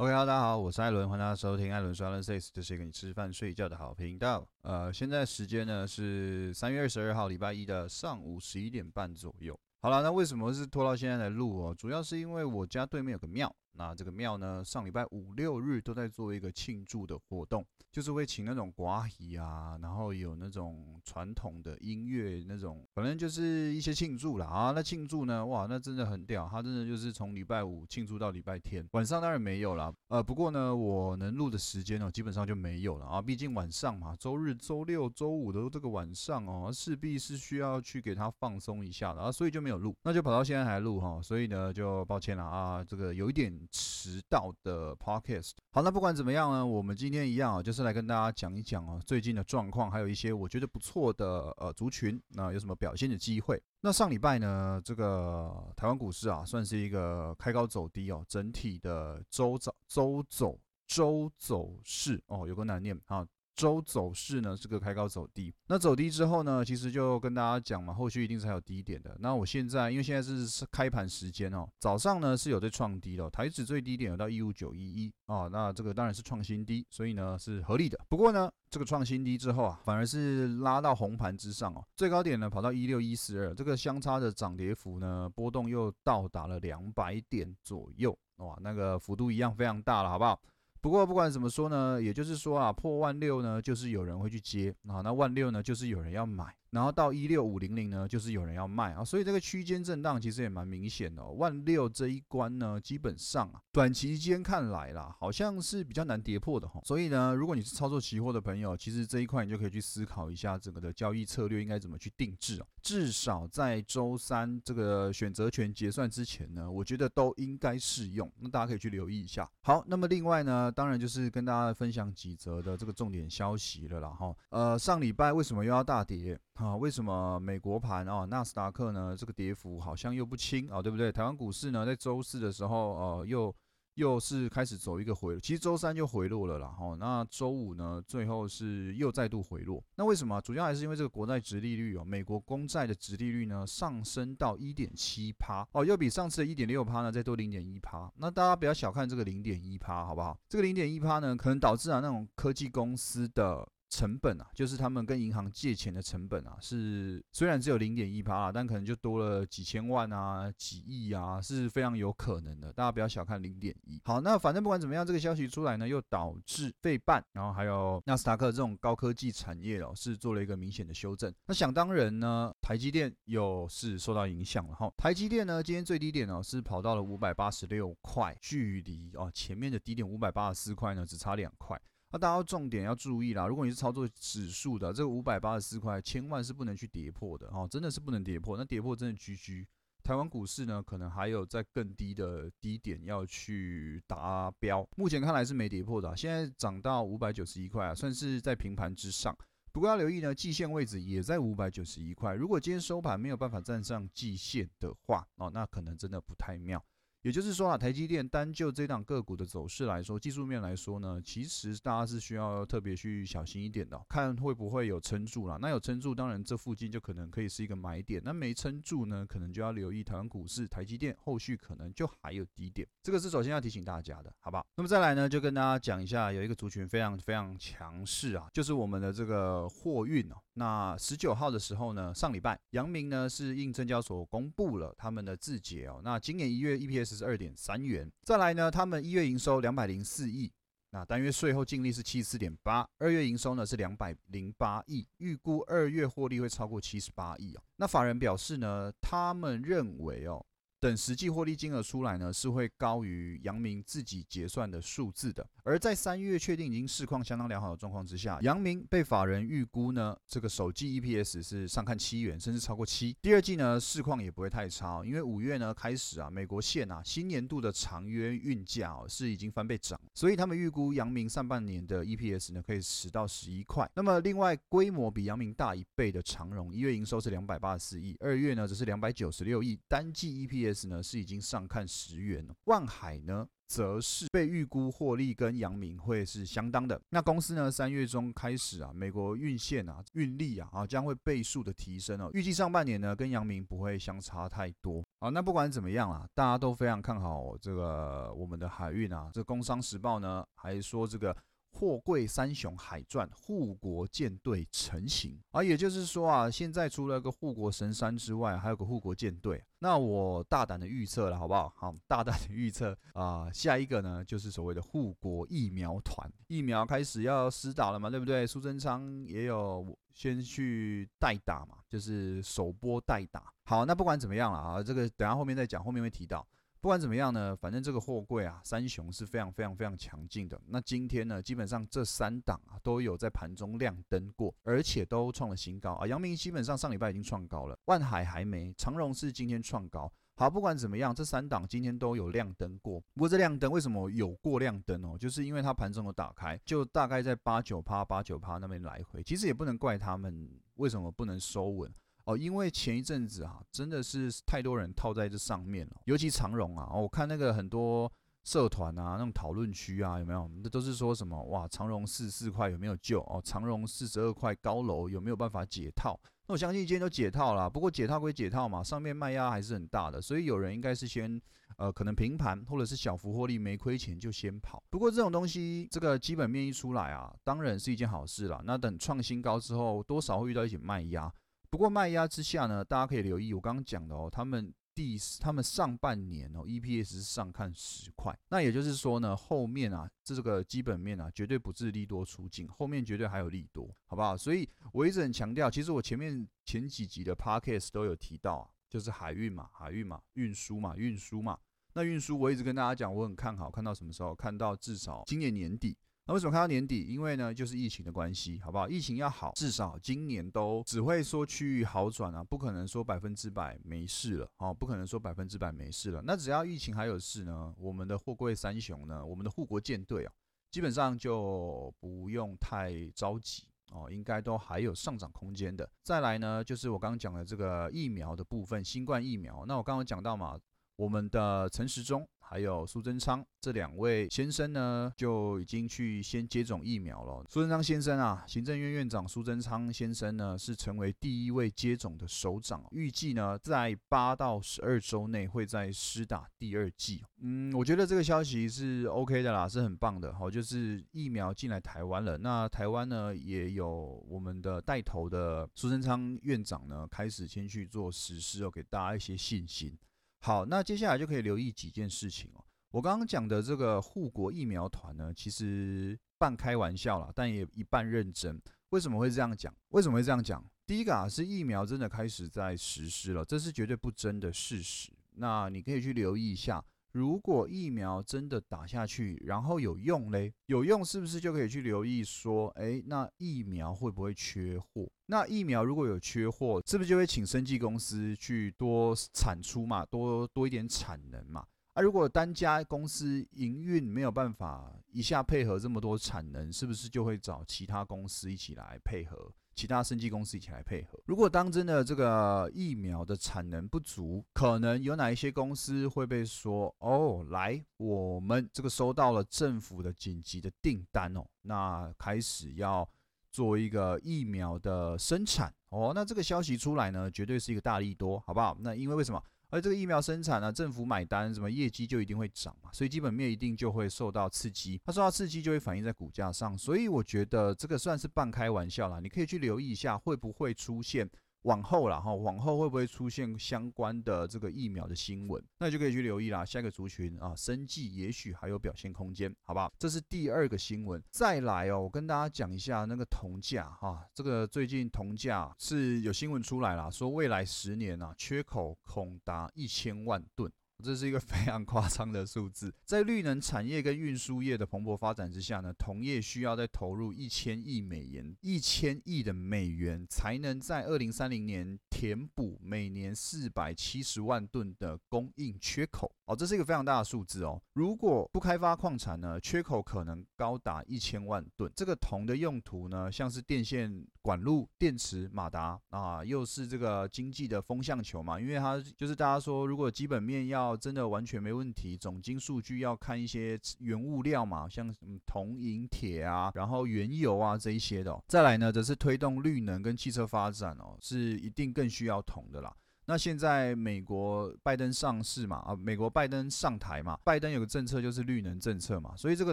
OK，大家好，我是艾伦，欢迎大家收听艾伦说 Alan Says，这是一个你吃饭睡觉的好频道。呃，现在时间呢是三月二十二号礼拜一的上午十一点半左右。好了，那为什么是拖到现在来录哦？主要是因为我家对面有个庙。那这个庙呢，上礼拜五六日都在做一个庆祝的活动，就是会请那种寡姨啊，然后有那种传统的音乐，那种反正就是一些庆祝啦啊。那庆祝呢，哇，那真的很屌，他真的就是从礼拜五庆祝到礼拜天，晚上当然没有了。呃，不过呢，我能录的时间呢，基本上就没有了啊，毕竟晚上嘛，周日、周六、周五的这个晚上哦，势必是需要去给他放松一下的啊，所以就没有录，那就跑到现在还录哈，所以呢，就抱歉了啊，这个有一点。迟到的 podcast，好，那不管怎么样呢，我们今天一样啊，就是来跟大家讲一讲哦最近的状况，还有一些我觉得不错的呃族群，那有什么表现的机会？那上礼拜呢，这个台湾股市啊，算是一个开高走低哦，整体的周走周走周走势哦，有个难念啊。周走势呢是个开高走低，那走低之后呢，其实就跟大家讲嘛，后续一定是还有低点的。那我现在因为现在是开盘时间哦，早上呢是有在创低的，台指最低点有到一五九一一啊，那这个当然是创新低，所以呢是合理的。不过呢，这个创新低之后啊，反而是拉到红盘之上哦，最高点呢跑到一六一四二，这个相差的涨跌幅呢波动又到达了两百点左右，哇，那个幅度一样非常大了，好不好？不过不管怎么说呢，也就是说啊，破万六呢，就是有人会去接啊，那万六呢，就是有人要买。然后到一六五零零呢，就是有人要卖啊，所以这个区间震荡其实也蛮明显的。万六这一关呢，基本上啊，短期间看来啦，好像是比较难跌破的哈。所以呢，如果你是操作期货的朋友，其实这一块你就可以去思考一下整个的交易策略应该怎么去定制啊。至少在周三这个选择权结算之前呢，我觉得都应该适用。那大家可以去留意一下。好，那么另外呢，当然就是跟大家分享几则的这个重点消息了啦哈。呃，上礼拜为什么又要大跌？啊，为什么美国盘啊，纳斯达克呢？这个跌幅好像又不轻啊，对不对？台湾股市呢，在周四的时候，呃，又又是开始走一个回，其实周三就回落了啦。哈，那周五呢，最后是又再度回落。那为什么？主要还是因为这个国债值利率哦，美国公债的值利率呢上升到一点七趴哦，又比上次的一点六趴呢再多零点一趴。那大家不要小看这个零点一趴，好不好？这个零点一趴呢，可能导致啊那种科技公司的。成本啊，就是他们跟银行借钱的成本啊，是虽然只有零点一趴啊，但可能就多了几千万啊、几亿啊，是非常有可能的。大家不要小看零点一。好，那反正不管怎么样，这个消息出来呢，又导致费半，然后还有纳斯达克这种高科技产业哦，是做了一个明显的修正。那想当然呢，台积电又是受到影响了哈。台积电呢，今天最低点哦是跑到了五百八十六块，距离哦前面的低点五百八十四块呢，只差两块。那大家要重点要注意啦，如果你是操作指数的，这个五百八十四块，千万是不能去跌破的哦，真的是不能跌破。那跌破真的 GG。台湾股市呢，可能还有在更低的低点要去达标。目前看来是没跌破的，现在涨到五百九十一块啊，算是在平盘之上。不过要留意呢，季线位置也在五百九十一块。如果今天收盘没有办法站上季线的话，哦，那可能真的不太妙。也就是说啊，台积电单就这档个股的走势来说，技术面来说呢，其实大家是需要特别去小心一点的，看会不会有撑住了。那有撑住，当然这附近就可能可以是一个买点；那没撑住呢，可能就要留意台湾股市台积电后续可能就还有低点。这个是首先要提醒大家的，好不好？那么再来呢，就跟大家讲一下，有一个族群非常非常强势啊，就是我们的这个货运哦。那十九号的时候呢，上礼拜阳明呢是应证交所公布了他们的字节哦，那今年一月 EPS。是二点三元，再来呢，他们一月营收两百零四亿，那单月税后净利是七十四点八，二月营收呢是两百零八亿，预估二月获利会超过七十八亿哦。那法人表示呢，他们认为哦。等实际获利金额出来呢，是会高于阳明自己结算的数字的。而在三月确定已经市况相当良好的状况之下，阳明被法人预估呢，这个首季 EPS 是上看七元，甚至超过七。第二季呢，市况也不会太差，因为五月呢开始啊，美国线啊新年度的长约运价哦是已经翻倍涨，所以他们预估阳明上半年的 EPS 呢可以十到十一块。那么另外规模比阳明大一倍的长荣，一月营收是两百八十四亿，二月呢则是两百九十六亿，单季 EPS。S 呢是已经上看十元了。万海呢？则是被预估获利跟阳明会是相当的。那公司呢，三月中开始啊，美国运线啊、运力啊啊将会倍数的提升哦。预计上半年呢，跟阳明不会相差太多。好，那不管怎么样啊，大家都非常看好这个我们的海运啊。这《工商时报》呢还说这个。货柜三雄海传护国舰队成型啊，也就是说啊，现在除了个护国神山之外，还有个护国舰队。那我大胆的预测了，好不好？好，大胆的预测啊，下一个呢就是所谓的护国疫苗团，疫苗开始要施打了嘛，对不对？苏贞昌也有先去代打嘛，就是首波代打。好，那不管怎么样了啊，这个等下后面再讲，后面会提到。不管怎么样呢，反正这个货柜啊，三雄是非常非常非常强劲的。那今天呢，基本上这三档啊都有在盘中亮灯过，而且都创了新高啊。阳明基本上上礼拜已经创高了，万海还没，长荣是今天创高。好，不管怎么样，这三档今天都有亮灯过。不过这亮灯为什么有过亮灯哦？就是因为它盘中有打开，就大概在八九趴、八九趴那边来回。其实也不能怪他们为什么不能收稳。哦，因为前一阵子啊，真的是太多人套在这上面了，尤其长荣啊，我看那个很多社团啊，那种讨论区啊，有没有？那都是说什么哇，长荣四四块有没有救？哦，长荣四十二块高楼有没有办法解套？那我相信今天都解套了，不过解套归解套嘛，上面卖压还是很大的，所以有人应该是先呃，可能平盘或者是小幅获利没亏钱就先跑。不过这种东西，这个基本面一出来啊，当然是一件好事了。那等创新高之后，多少会遇到一些卖压。不过卖压之下呢，大家可以留意我刚刚讲的哦，他们第他们上半年哦，EPS 是上看十块，那也就是说呢，后面啊，这个基本面啊，绝对不是利多出尽，后面绝对还有利多，好不好？所以我一直很强调，其实我前面前几集的 Podcast 都有提到啊，就是海运嘛，海运嘛，运输嘛，运输嘛，那运输我一直跟大家讲，我很看好，看到什么时候？看到至少今年年底。那为什么看到年底？因为呢，就是疫情的关系，好不好？疫情要好，至少今年都只会说趋于好转啊，不可能说百分之百没事了，哦，不可能说百分之百没事了。那只要疫情还有事呢，我们的货柜三雄呢，我们的护国舰队啊，基本上就不用太着急哦，应该都还有上涨空间的。再来呢，就是我刚刚讲的这个疫苗的部分，新冠疫苗。那我刚刚讲到嘛，我们的陈时中。还有苏贞昌这两位先生呢，就已经去先接种疫苗了。苏贞昌先生啊，行政院院长苏贞昌先生呢，是成为第一位接种的首长，预计呢在八到十二周内会在施打第二剂。嗯，我觉得这个消息是 OK 的啦，是很棒的。好，就是疫苗进来台湾了，那台湾呢也有我们的带头的苏贞昌院长呢，开始先去做实施哦，给大家一些信心。好，那接下来就可以留意几件事情哦。我刚刚讲的这个护国疫苗团呢，其实半开玩笑啦，但也一半认真。为什么会这样讲？为什么会这样讲？第一个啊，是疫苗真的开始在实施了，这是绝对不争的事实。那你可以去留意一下。如果疫苗真的打下去，然后有用嘞，有用是不是就可以去留意说，哎，那疫苗会不会缺货？那疫苗如果有缺货，是不是就会请生技公司去多产出嘛，多多一点产能嘛？啊，如果单家公司营运没有办法一下配合这么多产能，是不是就会找其他公司一起来配合？其他生技公司一起来配合。如果当真的这个疫苗的产能不足，可能有哪一些公司会被说哦，来，我们这个收到了政府的紧急的订单哦，那开始要做一个疫苗的生产哦，那这个消息出来呢，绝对是一个大利多，好不好？那因为为什么？而这个疫苗生产呢，政府买单，什么业绩就一定会涨嘛，所以基本面一定就会受到刺激。它受到刺激就会反映在股价上，所以我觉得这个算是半开玩笑啦，你可以去留意一下会不会出现。往后了哈，往后会不会出现相关的这个疫苗的新闻？那就可以去留意啦。下一个族群啊，生计也许还有表现空间，好不好？这是第二个新闻。再来哦，我跟大家讲一下那个铜价哈，这个最近铜价是有新闻出来了，说未来十年啊，缺口恐达一千万吨。这是一个非常夸张的数字。在绿能产业跟运输业的蓬勃发展之下呢，同业需要再投入一千亿美元，一千亿的美元才能在二零三零年填补每年四百七十万吨的供应缺口。哦，这是一个非常大的数字哦。如果不开发矿产呢，缺口可能高达一千万吨。这个铜的用途呢，像是电线管路、电池、马达啊，又是这个经济的风向球嘛。因为它就是大家说，如果基本面要真的完全没问题，总金数据要看一些原物料嘛，像什么铜、银、铁啊，然后原油啊这一些的。再来呢，则是推动绿能跟汽车发展哦，是一定更需要铜的啦。那现在美国拜登上市嘛，啊，美国拜登上台嘛，拜登有个政策就是绿能政策嘛，所以这个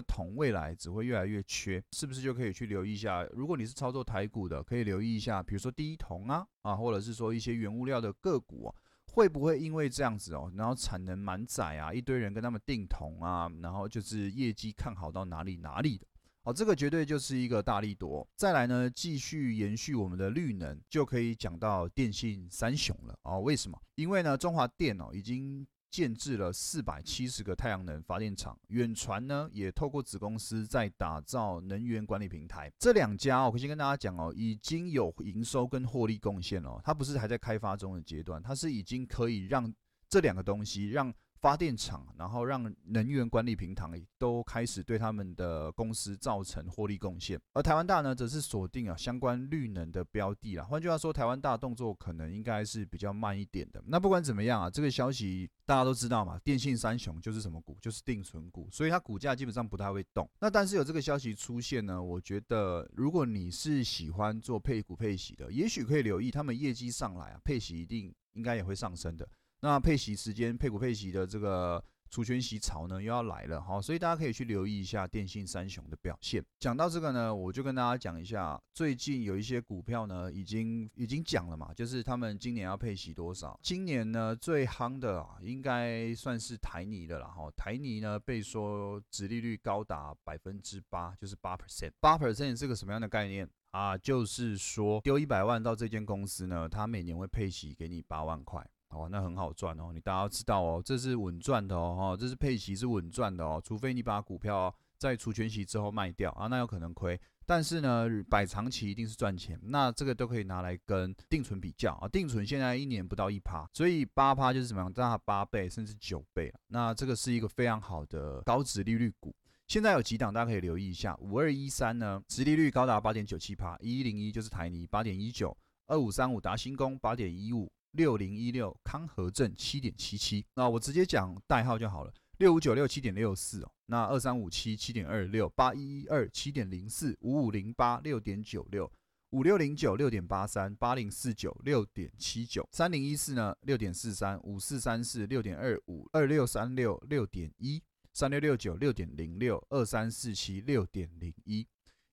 铜未来只会越来越缺，是不是就可以去留意一下？如果你是操作台股的，可以留意一下，比如说第一铜啊，啊，或者是说一些原物料的个股，会不会因为这样子哦，然后产能满载啊，一堆人跟他们定铜啊，然后就是业绩看好到哪里哪里的。好，这个绝对就是一个大力夺。再来呢，继续延续我们的绿能，就可以讲到电信三雄了哦。为什么？因为呢，中华电哦已经建制了四百七十个太阳能发电厂，远传呢也透过子公司在打造能源管理平台。这两家哦，我先跟大家讲哦，已经有营收跟获利贡献哦。它不是还在开发中的阶段，它是已经可以让这两个东西让。发电厂，然后让能源管理平台都开始对他们的公司造成获利贡献，而台湾大呢，则是锁定啊相关绿能的标的啦。换句话说，台湾大动作可能应该是比较慢一点的。那不管怎么样啊，这个消息大家都知道嘛，电信三雄就是什么股，就是定存股，所以它股价基本上不太会动。那但是有这个消息出现呢，我觉得如果你是喜欢做配股配息的，也许可以留意他们业绩上来啊，配息一定应该也会上升的。那配息时间配股配息的这个除权息潮呢又要来了哈，所以大家可以去留意一下电信三雄的表现。讲到这个呢，我就跟大家讲一下，最近有一些股票呢已经已经讲了嘛，就是他们今年要配息多少。今年呢最夯的啊，应该算是台泥的了哈。台泥呢被说殖利率高达百分之八，就是八 percent。八 percent 是个什么样的概念啊？就是说丢一百万到这间公司呢，它每年会配息给你八万块。哦，那很好赚哦，你大家要知道哦，这是稳赚的哦，这是配息是稳赚的哦，除非你把股票在除权息之后卖掉啊，那有可能亏。但是呢，摆长期一定是赚钱，那这个都可以拿来跟定存比较啊，定存现在一年不到一趴，所以八趴就是怎么样，大八倍甚至九倍那这个是一个非常好的高值利率股，现在有几档大家可以留意一下，五二一三呢，值利率高达八点九七趴，一一零一就是台泥八点一九，二五三五达新工八点一五。六零一六康和正七点七七，那我直接讲代号就好了。六五九六七点六四哦，那二三五七七点二六，八一一二七点零四，五五零八六点九六，五六零九六点八三，八零四九六点七九，三零一四呢六点四三，五四三四六点二五，二六三六六点一，三六六九六点零六，二三四七六点零一。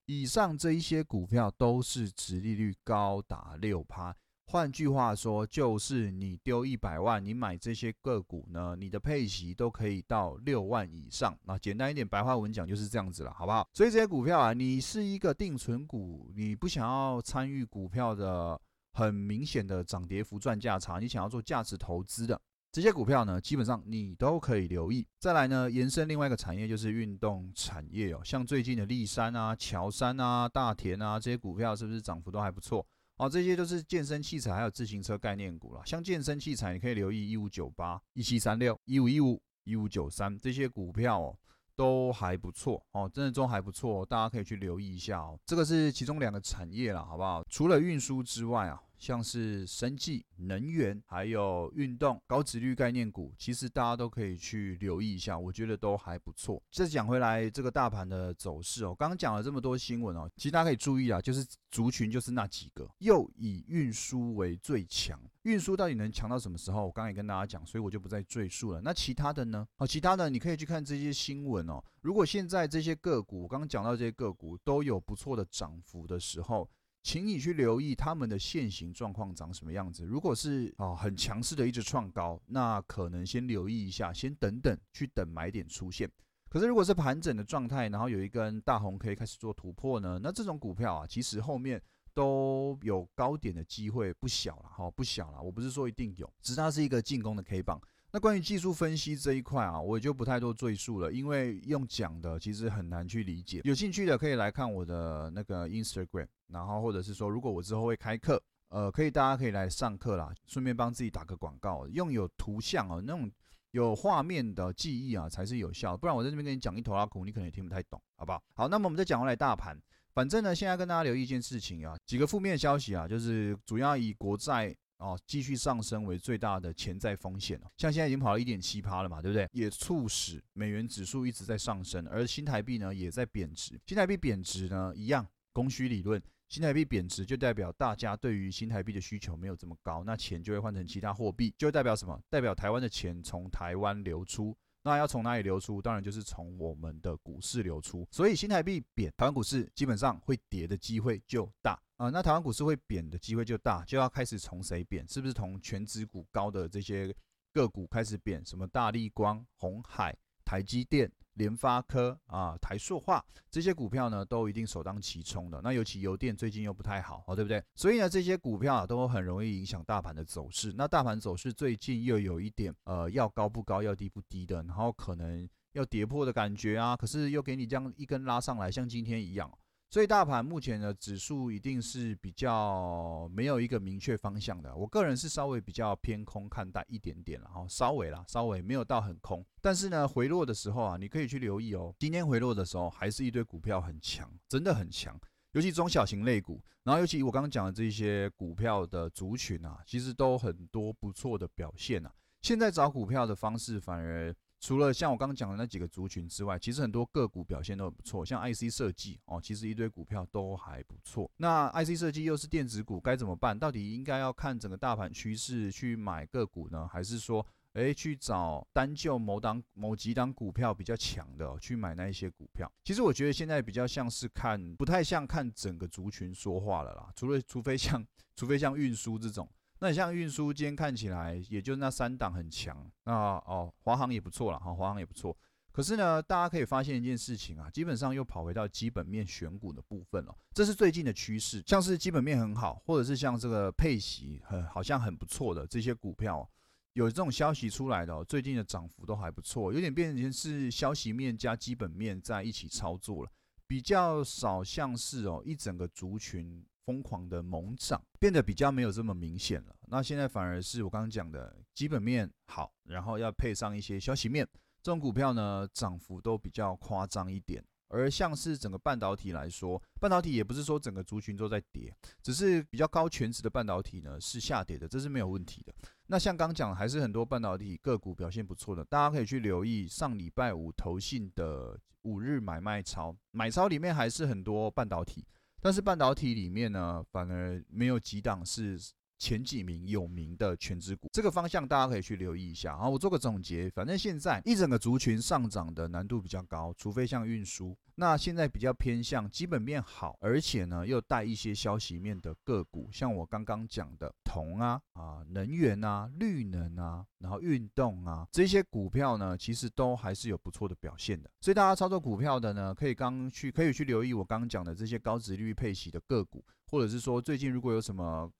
以上这一些股票都是殖利率高达六趴。换句话说，就是你丢一百万，你买这些个股呢，你的配息都可以到六万以上。那简单一点，白话文讲就是这样子了，好不好？所以这些股票啊，你是一个定存股，你不想要参与股票的很明显的涨跌幅赚价差，你想要做价值投资的这些股票呢，基本上你都可以留意。再来呢，延伸另外一个产业就是运动产业哦，像最近的立山啊、乔山啊、大田啊这些股票，是不是涨幅都还不错？哦，这些都是健身器材还有自行车概念股了。像健身器材，你可以留意一五九八、一七三六、一五一五、一五九三这些股票哦，都还不错哦，真的都还不错，大家可以去留意一下哦。这个是其中两个产业了，好不好？除了运输之外啊。像是生技、能源，还有运动、高值率概念股，其实大家都可以去留意一下，我觉得都还不错。再讲回来，这个大盘的走势哦，刚刚讲了这么多新闻哦，其实大家可以注意啊，就是族群就是那几个，又以运输为最强。运输到底能强到什么时候？我刚刚也跟大家讲，所以我就不再赘述了。那其他的呢？好，其他的你可以去看这些新闻哦。如果现在这些个股，我刚刚讲到这些个股都有不错的涨幅的时候。请你去留意他们的现行状况长什么样子。如果是啊很强势的一直创高，那可能先留意一下，先等等，去等买点出现。可是如果是盘整的状态，然后有一根大红可以开始做突破呢，那这种股票啊，其实后面都有高点的机会不小了哈，不小了。我不是说一定有，只是它是一个进攻的 K 棒。那关于技术分析这一块啊，我也就不太多赘述了，因为用讲的其实很难去理解。有兴趣的可以来看我的那个 Instagram，然后或者是说，如果我之后会开课，呃，可以大家可以来上课啦，顺便帮自己打个广告，用有图像哦，那种有画面的记忆啊才是有效，不然我在这边跟你讲一头拉苦，你可能也听不太懂，好不好？好，那么我们再讲回来大盘，反正呢，现在跟大家留意一件事情啊，几个负面消息啊，就是主要以国债。哦，继续上升为最大的潜在风险哦。像现在已经跑了一点七趴了嘛，对不对？也促使美元指数一直在上升，而新台币呢也在贬值。新台币贬值呢，一样供需理论，新台币贬值就代表大家对于新台币的需求没有这么高，那钱就会换成其他货币，就代表什么？代表台湾的钱从台湾流出。那要从哪里流出？当然就是从我们的股市流出。所以新台币贬，台湾股市基本上会跌的机会就大啊。那台湾股市会贬的机会就大，就要开始从谁贬？是不是从全指股高的这些个股开始贬？什么大立光、红海、台积电？联发科啊、台塑化这些股票呢，都一定首当其冲的。那尤其油电最近又不太好，哦，对不对？所以呢，这些股票啊，都很容易影响大盘的走势。那大盘走势最近又有一点，呃，要高不高，要低不低的，然后可能要跌破的感觉啊。可是又给你这样一根拉上来，像今天一样。所以大盘目前的指数一定是比较没有一个明确方向的。我个人是稍微比较偏空看待一点点了哈，稍微啦，稍微没有到很空。但是呢，回落的时候啊，你可以去留意哦。今天回落的时候，还是一堆股票很强，真的很强。尤其中小型类股，然后尤其我刚刚讲的这些股票的族群啊，其实都很多不错的表现啊。现在找股票的方式反而。除了像我刚刚讲的那几个族群之外，其实很多个股表现都很不错，像 IC 设计哦，其实一堆股票都还不错。那 IC 设计又是电子股，该怎么办？到底应该要看整个大盘趋势去买个股呢，还是说，诶去找单就某档某几档股票比较强的去买那一些股票？其实我觉得现在比较像是看，不太像看整个族群说话了啦。除了除非像，除非像运输这种。那像运输，今天看起来也就那三档很强，那哦，华航也不错了哈，华航也不错。可是呢，大家可以发现一件事情啊，基本上又跑回到基本面选股的部分了。这是最近的趋势，像是基本面很好，或者是像这个配息很好像很不错的这些股票，有这种消息出来的，最近的涨幅都还不错，有点变成是消息面加基本面在一起操作了，比较少像是哦一整个族群。疯狂的猛涨，变得比较没有这么明显了。那现在反而是我刚刚讲的基本面好，然后要配上一些消息面，这种股票呢涨幅都比较夸张一点。而像是整个半导体来说，半导体也不是说整个族群都在跌，只是比较高全值的半导体呢是下跌的，这是没有问题的。那像刚讲，还是很多半导体个股表现不错的，大家可以去留意上礼拜五投信的五日买卖超，买超里面还是很多半导体。但是半导体里面呢，反而没有几档是前几名有名的全职股，这个方向大家可以去留意一下。好，我做个总结，反正现在一整个族群上涨的难度比较高，除非像运输。那现在比较偏向基本面好，而且呢又带一些消息面的个股，像我刚刚讲的铜啊啊能源啊绿能啊，然后运动啊这些股票呢，其实都还是有不错的表现的。所以大家操作股票的呢，可以刚去可以去留意我刚刚讲的这些高值率配息的个股，或者是说最近如果有什么。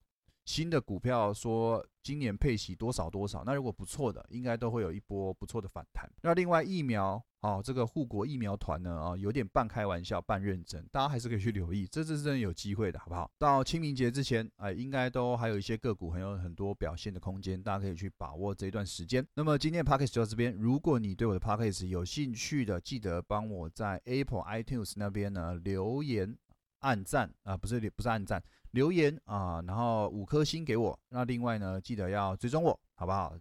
新的股票说今年配息多少多少，那如果不错的，应该都会有一波不错的反弹。那另外疫苗哦，这个护国疫苗团呢啊，有点半开玩笑半认真，大家还是可以去留意，这是真的有机会的，好不好？到清明节之前，哎，应该都还有一些个股很有很多表现的空间，大家可以去把握这一段时间。那么今天的 p a c k a g e 就到这边，如果你对我的 p a c k a g e 有兴趣的，记得帮我在 Apple iTunes 那边呢留言、暗赞啊，不是不是暗赞。留言啊，然后五颗星给我。那另外呢，记得要追踪我，好不好？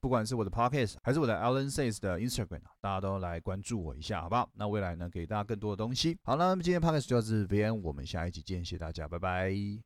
不管是我的 podcast 还是我的 Alan says 的 Instagram，大家都来关注我一下，好不好？那未来呢，给大家更多的东西。好了，那么今天 podcast 就到这边，我们下一集见，谢谢大家，拜拜。